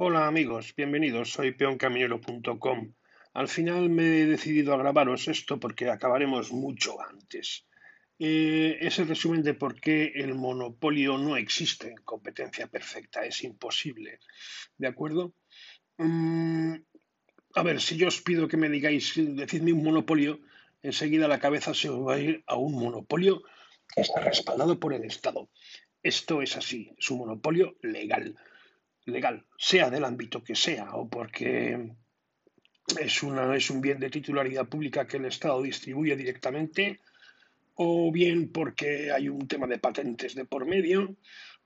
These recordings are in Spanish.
Hola amigos, bienvenidos, soy peoncaminero.com. Al final me he decidido a grabaros esto porque acabaremos mucho antes. Eh, es el resumen de por qué el monopolio no existe en competencia perfecta, es imposible. ¿De acuerdo? Mm, a ver, si yo os pido que me digáis, decidme un monopolio, enseguida la cabeza se os va a ir a un monopolio que está respaldado por el Estado. Esto es así, es un monopolio legal legal, sea del ámbito que sea, o porque es, un bien de titularidad pública que el Estado distribuye directamente, o bien porque hay un tema de patentes de por medio,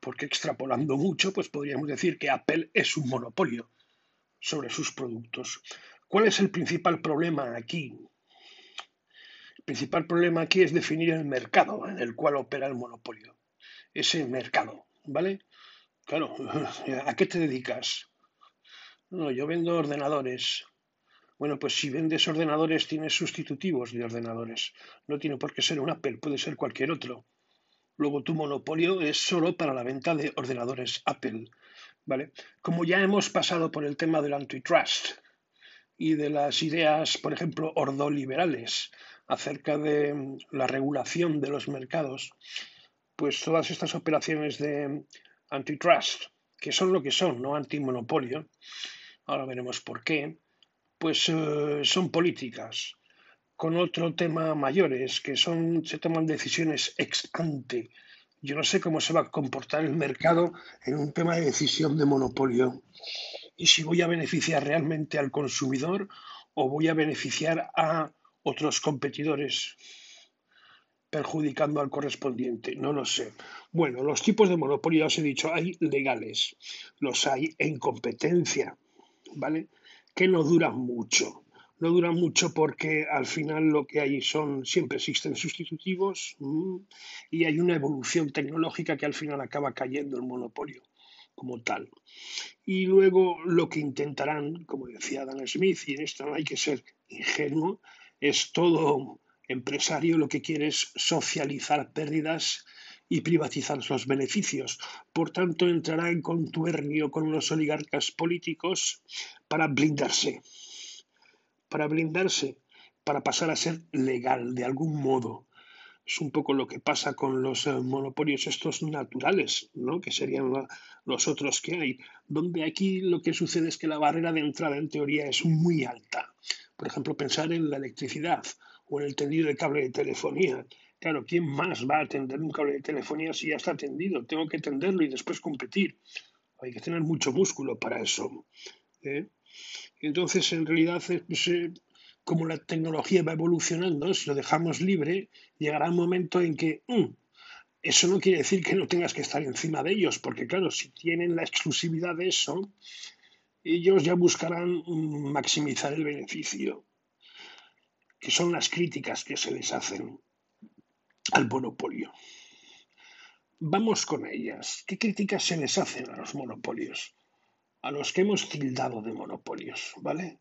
porque extrapolando mucho, pues podríamos decir que Apple es un monopolio sobre sus productos. ¿Cuál es el principal problema aquí? El principal problema aquí es definir el mercado en el cual opera el monopolio. Ese mercado, ¿vale? Claro, ¿a qué te dedicas? No, yo vendo ordenadores. Bueno, pues si vendes ordenadores tienes sustitutivos de ordenadores. No tiene por qué ser un Apple, puede ser cualquier otro. Luego tu monopolio es solo para la venta de ordenadores Apple. ¿Vale? Como ya hemos pasado por el tema del antitrust y de las ideas, por ejemplo, ordoliberales acerca de la regulación de los mercados, pues todas estas operaciones de antitrust, que son lo que son, no antimonopolio, ahora veremos por qué, pues eh, son políticas con otro tema mayores, que son, se toman decisiones ex ante. Yo no sé cómo se va a comportar el mercado en un tema de decisión de monopolio. Y si voy a beneficiar realmente al consumidor o voy a beneficiar a otros competidores perjudicando al correspondiente, no lo sé. Bueno, los tipos de monopolio, ya os he dicho, hay legales, los hay en competencia, ¿vale? Que no duran mucho. No duran mucho porque al final lo que hay son, siempre existen sustitutivos y hay una evolución tecnológica que al final acaba cayendo el monopolio como tal. Y luego lo que intentarán, como decía Dan Smith, y en esto no hay que ser ingenuo, es todo empresario lo que quiere es socializar pérdidas y privatizar los beneficios. Por tanto, entrará en contuernio con los oligarcas políticos para blindarse, para blindarse, para pasar a ser legal de algún modo. Es un poco lo que pasa con los eh, monopolios estos naturales, ¿no? que serían los otros que hay, donde aquí lo que sucede es que la barrera de entrada en teoría es muy alta. Por ejemplo, pensar en la electricidad o en el tendido de cable de telefonía. Claro, ¿quién más va a atender un cable de telefonía si ya está tendido? Tengo que tenderlo y después competir. Hay que tener mucho músculo para eso. ¿eh? Entonces, en realidad, eh, como la tecnología va evolucionando, si lo dejamos libre, llegará un momento en que mm, eso no quiere decir que no tengas que estar encima de ellos, porque claro, si tienen la exclusividad de eso, ellos ya buscarán maximizar el beneficio que son las críticas que se les hacen al monopolio. Vamos con ellas. ¿Qué críticas se les hacen a los monopolios? A los que hemos tildado de monopolios, ¿vale?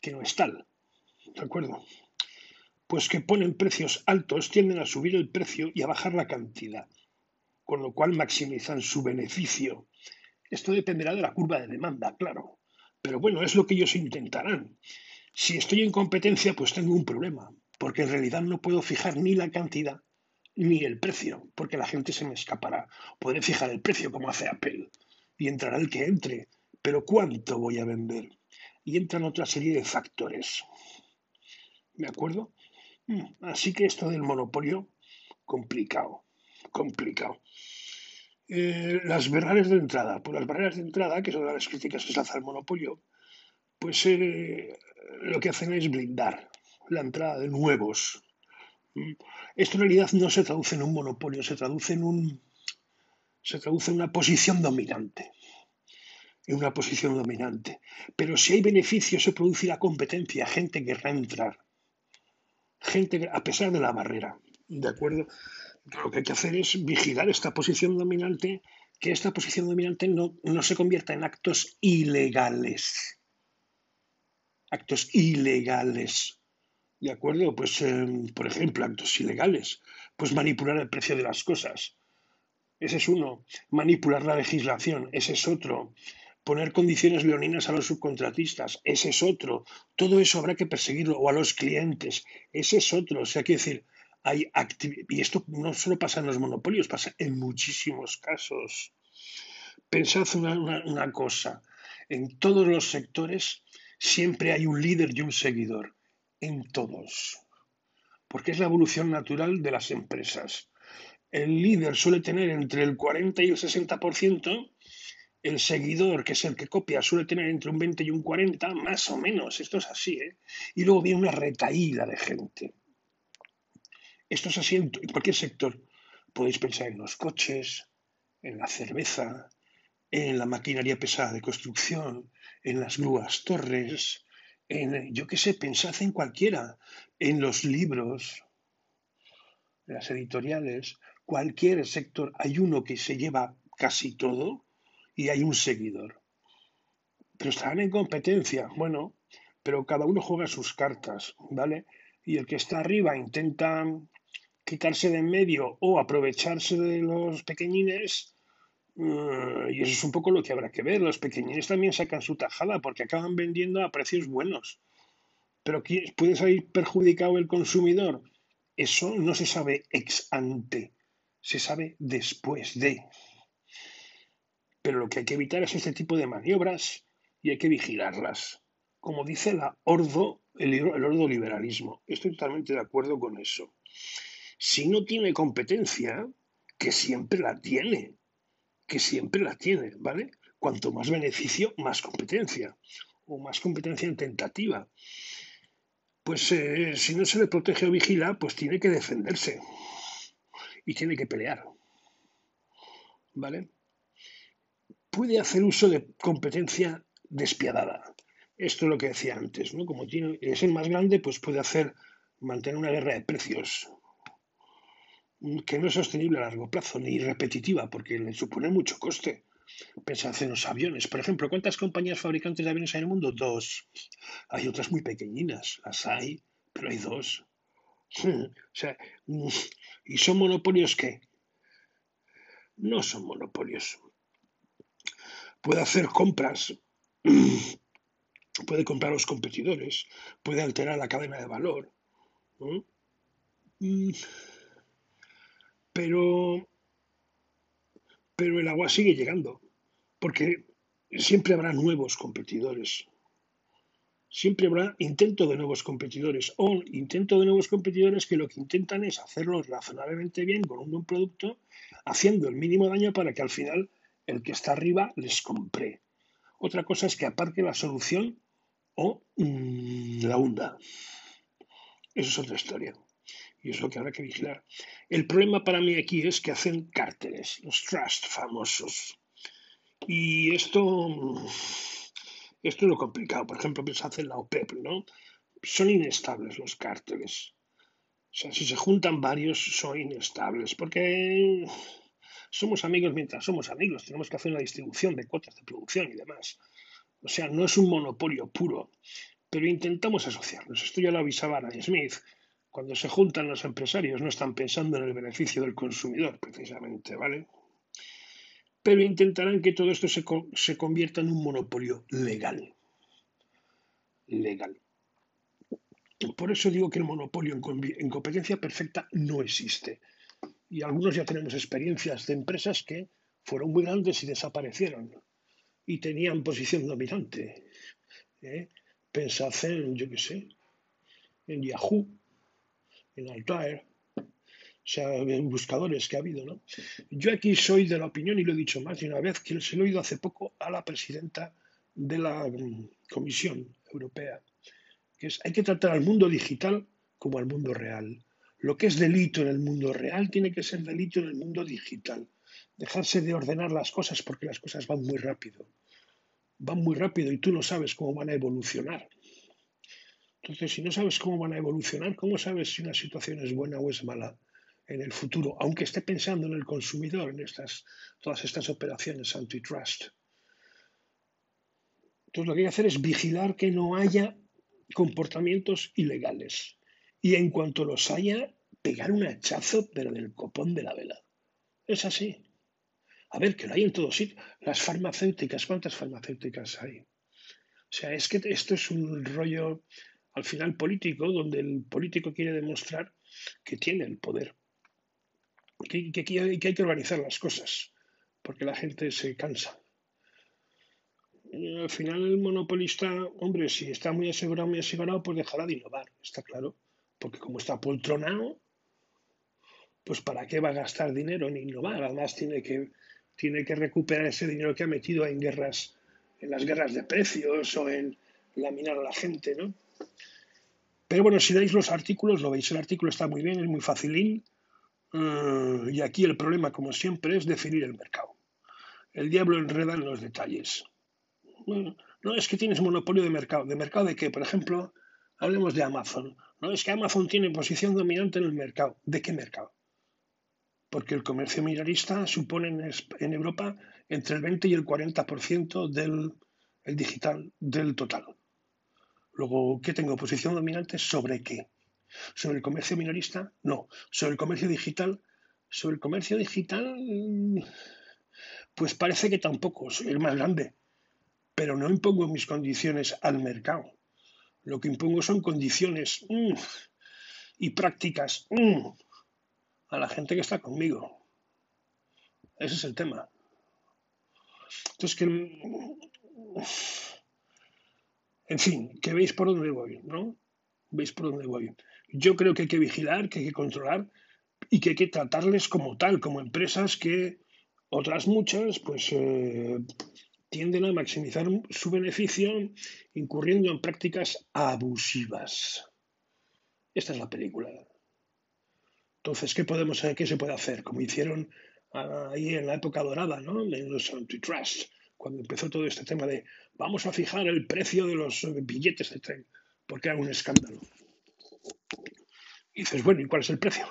Que no es tal. ¿De acuerdo? Pues que ponen precios altos, tienden a subir el precio y a bajar la cantidad, con lo cual maximizan su beneficio. Esto dependerá de la curva de demanda, claro. Pero bueno, es lo que ellos intentarán. Si estoy en competencia, pues tengo un problema, porque en realidad no puedo fijar ni la cantidad ni el precio, porque la gente se me escapará. Podré fijar el precio como hace Apple y entrará el que entre, pero ¿cuánto voy a vender? Y entran otra serie de factores. ¿De acuerdo? Mm, así que esto del monopolio, complicado, complicado. Eh, las barreras de entrada. Pues las barreras de entrada, que son las críticas que se hacen al monopolio, pues eh, lo que hacen es blindar la entrada de nuevos. Esto en realidad no se traduce en un monopolio, se traduce en un se traduce en una posición dominante. En una posición dominante. Pero si hay beneficios, se produce la competencia, gente querrá entrar. Gente, a pesar de la barrera. ¿De acuerdo? Lo que hay que hacer es vigilar esta posición dominante, que esta posición dominante no, no se convierta en actos ilegales actos ilegales. ¿De acuerdo? Pues, em, por ejemplo, actos ilegales. Pues manipular el precio de las cosas. Ese es uno. Manipular la legislación. Ese es otro. poner condiciones leoninas a los subcontratistas, ese es otro. Todo eso habrá que perseguirlo, o a los clientes, ese es otro. O sea, quiero decir, hay y esto no solo pasa en los monopolios, pasa en muchísimos casos. Pensad una cosa, en todos los sectores siempre hay un líder y un seguidor, en todos, porque es la evolución natural de las empresas. El líder suele tener entre el 40 y el 60%, el seguidor, que es el que copia, suele tener entre un 20 y un 40, más o menos, esto es así, ¿eh? Y luego viene una retaída de gente. Esto es así en cualquier sector. Podéis pensar en los coches, en la cerveza, en la maquinaria pesada de construcción, en las grúas torres, en, yo qué sé, pensad en cualquiera, en los libros, en las editoriales, cualquier sector, hay uno que se lleva casi todo y hay un seguidor. Pero estarán en competencia, bueno, pero cada uno juega sus cartas, ¿vale? Y el que está arriba intenta quitarse de en medio o aprovecharse de los pequeñines Mm, y eso es un poco lo que habrá que ver. Los pequeñines también sacan su tajada porque acaban vendiendo a precios buenos. Pero ¿puede salir perjudicado el consumidor? Eso no se sabe ex ante, se sabe después de. Pero lo que hay que evitar es este tipo de maniobras y hay que vigilarlas. Como dice el, el ordo liberalismo. Estoy totalmente de acuerdo con eso. Si no tiene competencia, que siempre la tiene, que siempre la tiene, ¿vale? Cuanto más beneficio, más competencia, o más competencia en tentativa. Pues eh, si no se le protege o vigila, pues tiene que defenderse y tiene que pelear, ¿vale? Puede hacer uso de competencia despiadada. Esto es lo que decía antes, ¿no? Como tiene, es el más grande, pues puede hacer mantener una guerra de precios que no es sostenible a largo plazo ni repetitiva porque le supone mucho coste. Pensad en los aviones. Por ejemplo, ¿cuántas compañías fabricantes de aviones hay en el mundo? Dos. Hay otras muy pequeñinas, las hay, pero hay dos. O sea, ¿y son monopolios qué? No son monopolios. Puede hacer compras, puede comprar a los competidores, puede alterar la cadena de valor pero, pero el agua sigue llegando, porque siempre habrá nuevos competidores. Siempre habrá intento de nuevos competidores o intento de nuevos competidores que lo que intentan es hacerlo razonablemente bien con un buen producto, haciendo el mínimo daño para que al final el que está arriba les compre. Otra cosa es que aparte la solución o mm, la hunda. Eso es otra historia y es lo que habrá que vigilar. El problema para mí aquí es que hacen cárteles, los trust famosos. Y esto, esto es lo complicado. Por ejemplo, pensad en la OPEP, ¿no? Son inestables los cárteles. O sea, si se juntan varios, son inestables, porque somos amigos mientras somos amigos. Tenemos que hacer una distribución de cuotas de producción y demás. O sea, no es un monopolio puro, pero intentamos asociarnos. Esto ya lo avisaba Adam Smith cuando se juntan los empresarios no están pensando en el beneficio del consumidor, precisamente, ¿vale? Pero intentarán que todo esto se, convierta en un monopolio legal. Legal. Por eso digo que el monopolio en, competencia perfecta no existe. Y algunos ya tenemos experiencias de empresas que fueron muy grandes y desaparecieron. Y tenían posición dominante. ¿eh? Pensad en, yo qué sé, en Yahoo, en Altair, o sea, buscadores que ha habido, ¿no? Yo aquí soy de la opinión, y lo he dicho más de una vez, que se lo he oído hace poco a la presidenta de la mm, Comisión Europea, que es, hay que tratar al mundo digital como al mundo real. Lo que es delito en el mundo real tiene que ser delito en el mundo digital. Dejarse de ordenar las cosas porque las cosas van muy rápido. Van muy rápido y tú no sabes cómo van a evolucionar. Entonces, si no sabes cómo van a evolucionar, ¿cómo sabes si una situación es buena o es mala en el futuro? Aunque esté pensando en el consumidor, en estas, todas estas operaciones antitrust. Entonces, lo que hay que hacer es vigilar que no haya comportamientos ilegales. Y en cuanto los haya, pegar un hachazo, pero del copón de la vela. Es así. A ver, que lo hay en todos sitios. Las farmacéuticas, ¿cuántas farmacéuticas hay? O sea, es que esto es un rollo al final político, donde el político quiere demostrar que tiene el poder, que, que, hay que organizar las cosas, porque la gente se cansa. al final el monopolista, hombre, si está muy asegurado, muy asegurado, pues dejará de innovar, está claro, porque como está poltronado, pues ¿para qué va a gastar dinero en innovar? Además tiene que, tiene que recuperar ese dinero que ha metido en guerras, en las guerras de precios o en laminar a la gente, ¿no? Pero bueno, si dais los artículos, lo veis, el artículo está muy bien, es muy facilín. Uh, y aquí el problema, como siempre, es definir el mercado. El diablo enreda en los detalles. No es que tienes monopolio de mercado. ¿De mercado de qué? Por ejemplo, hablemos de Amazon. No es que Amazon tiene posición dominante en el mercado. ¿De qué mercado? porque el comercio minorista supone en, Europa entre el 20 y el 40% del el digital del total. Luego, ¿qué tengo? ¿Posición dominante sobre qué? ¿Sobre el comercio minorista? No. ¿Sobre el comercio digital? Sobre el comercio digital, pues parece que tampoco, soy el más grande, pero no impongo mis condiciones al mercado. Lo que impongo son condiciones mm, y prácticas mm, a la gente que está conmigo. Ese es el tema. Entonces, que. En fin, que veis por dónde voy, ¿no? Veis por dónde voy. Yo creo que hay que vigilar, que hay que controlar y que hay que tratarles como tal, como empresas que otras muchas, pues. Eh, tienden a maximizar su beneficio incurriendo en prácticas abusivas. Esta es la película. Entonces, ¿qué, podemos, ¿qué se puede hacer? Como hicieron ah, ahí en la época dorada, ¿no? En los antitrust, cuando empezó todo este tema de vamos a fijar el precio de los billetes de tren, porque era un escándalo. Y dices, bueno, ¿y cuál es el precio?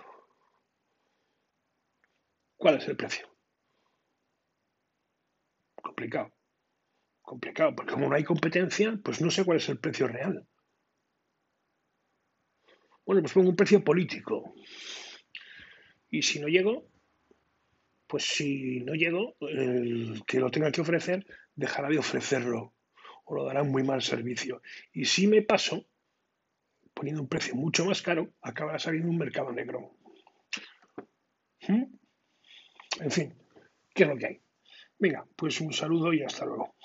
¿Cuál es el precio? Complicado. Complicado, porque como no hay competencia, pues no sé cuál es el precio real. Bueno, pues pongo un precio político. Y si no llego, pues si no llego, el que lo tenga que ofrecer dejará de ofrecerlo o lo dará muy mal servicio. Y si me paso, poniendo un precio mucho más caro, acabará saliendo un mercado negro. ¿Mm? En fin, ¿qué es lo que hay? Venga, pues un saludo y hasta luego.